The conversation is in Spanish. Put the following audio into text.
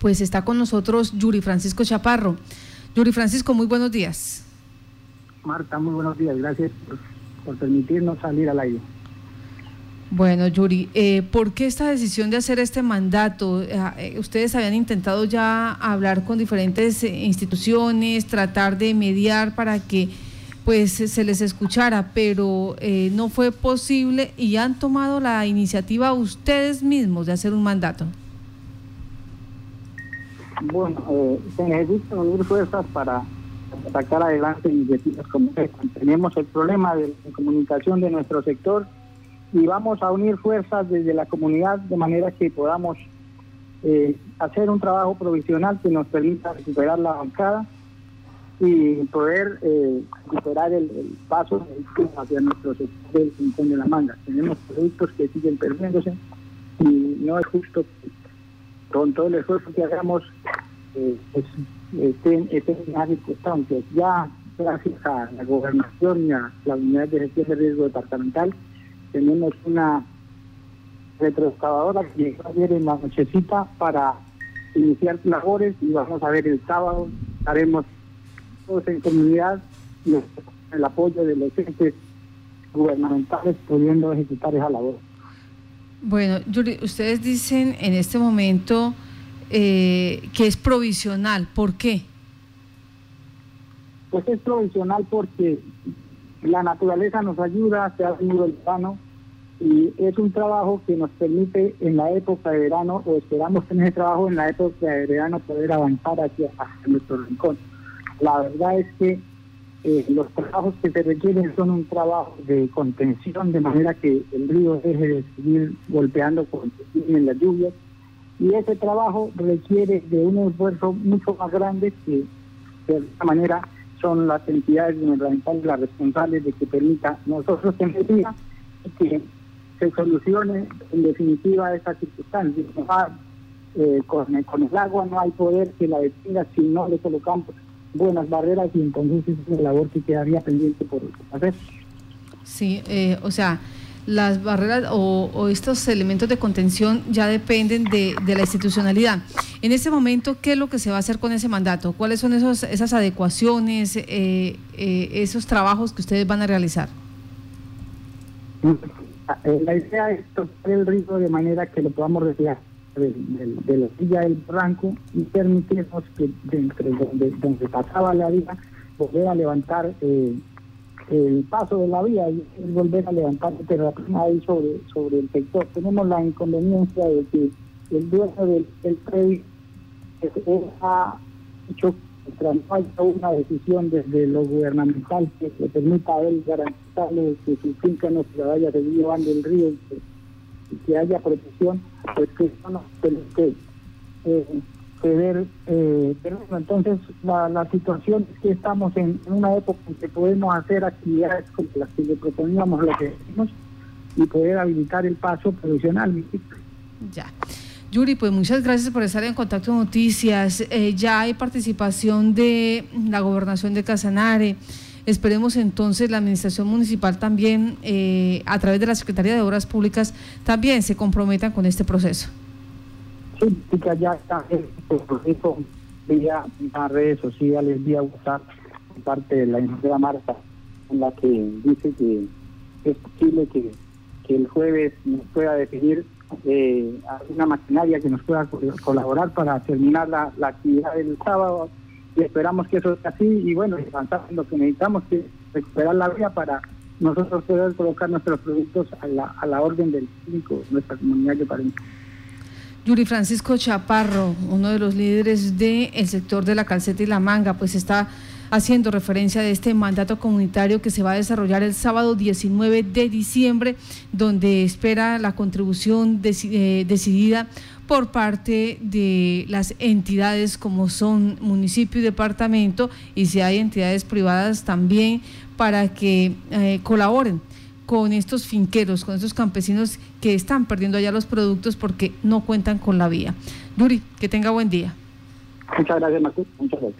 pues está con nosotros Yuri Francisco Chaparro. Yuri Francisco, muy buenos días. Marta, muy buenos días. Gracias por, permitirnos salir al aire. Bueno, Yuri, eh, ¿por qué esta decisión de hacer este mandato? Eh, eh, ustedes habían intentado ya hablar con diferentes instituciones, tratar de mediar para que pues se les escuchara, pero no fue posible y han tomado la iniciativa ustedes mismos de hacer un mandato. Bueno, eh, se necesitan unir fuerzas para sacar adelante iniciativas como esta. Tenemos el problema de, comunicación de nuestro sector y vamos a unir fuerzas desde la comunidad de manera que podamos eh, hacer un trabajo provisional que nos permita recuperar la bancada y poder eh, recuperar el, paso hacia nuestro sector del Rincón de la Manga. Tenemos productos que siguen perdiéndose y no es justo con todo el esfuerzo que hagamos, eh, pues, estén, en Ya gracias a la gobernación y a la unidad de gestión de riesgo departamental, tenemos una retroexcavadora que llegó ayer en la nochecita para iniciar labores y vamos a ver el sábado, estaremos todos en comunidad y el apoyo de los entes gubernamentales pudiendo ejecutar esa labor. Bueno, Yuri, ustedes dicen en este momento eh, que es provisional. ¿Por qué? Pues es provisional porque la naturaleza nos ayuda, se ha venido el verano y es un trabajo que nos permite en la época de verano, o esperamos tener ese trabajo en la época de verano, poder avanzar hacia, hacia nuestro rincón. La verdad es que eh, los trabajos que se requieren son un trabajo de contención, de manera que el río deje de seguir golpeando con en las lluvias. Y ese trabajo requiere de un esfuerzo mucho más grande que de alguna manera son las entidades gubernamentales las responsables de que permita nosotros tener que se solucione en definitiva esa circunstancia. Eh, con, con el agua no hay poder que la detenga si no le colocamos buenas barreras y entonces es una labor que quedaría pendiente por hacer. Sí, eh, o sea, las barreras o, estos elementos de contención ya dependen de, la institucionalidad. En este momento, ¿qué es lo que se va a hacer con ese mandato? ¿Cuáles son esos, esas adecuaciones, eh, eh, esos trabajos que ustedes van a realizar? La idea es tocar el río de manera que lo podamos retirar de, la silla del barranco y permitirnos que dentro donde, donde pasaba la vía volver a levantar eh, el paso de la vía y volver a levantar pero ahí sobre, sobre el sector. Tenemos la inconveniencia de que el dueño del, del predio ha hecho que no haya una decisión desde lo gubernamental que le permita a él garantizarle que su finca no se vaya a seguir llevando el río y que haya protección pues que eso nos permite eh, eh, pero entonces la, la situación es que estamos en, una época en que podemos hacer actividades como las que le proponíamos lo que decimos y poder habilitar el paso profesional. Ya. Yuri, pues muchas gracias por estar en contacto con Noticias. Eh, ya hay participación de la gobernación de Casanare. Esperemos entonces la administración municipal también, eh, a través de la Secretaría de Obras Públicas, también se comprometan con este proceso. Sí, ya está el proceso vía las redes sociales, vía WhatsApp, parte de la ingeniera Marta, en la que dice que es posible que, el jueves nos pueda definir eh, una maquinaria que nos pueda colaborar para terminar la, actividad del sábado y esperamos que eso sea así y bueno, avanzar en lo que necesitamos que recuperar la vía para nosotros poder colocar nuestros productos a la, a la orden del público, nuestra comunidad de Palencia. Yuri Francisco Chaparro, uno de los líderes del sector de la calceta y la manga, pues está haciendo referencia de este mandato comunitario que se va a desarrollar el sábado 19 de diciembre, donde espera la contribución eh, decidida por parte de las entidades como son municipio y departamento y si hay entidades privadas también para que eh, colaboren con estos finqueros, con estos campesinos que están perdiendo allá los productos porque no cuentan con la vía. Yuri, que tenga buen día. Muchas gracias, Muchas gracias.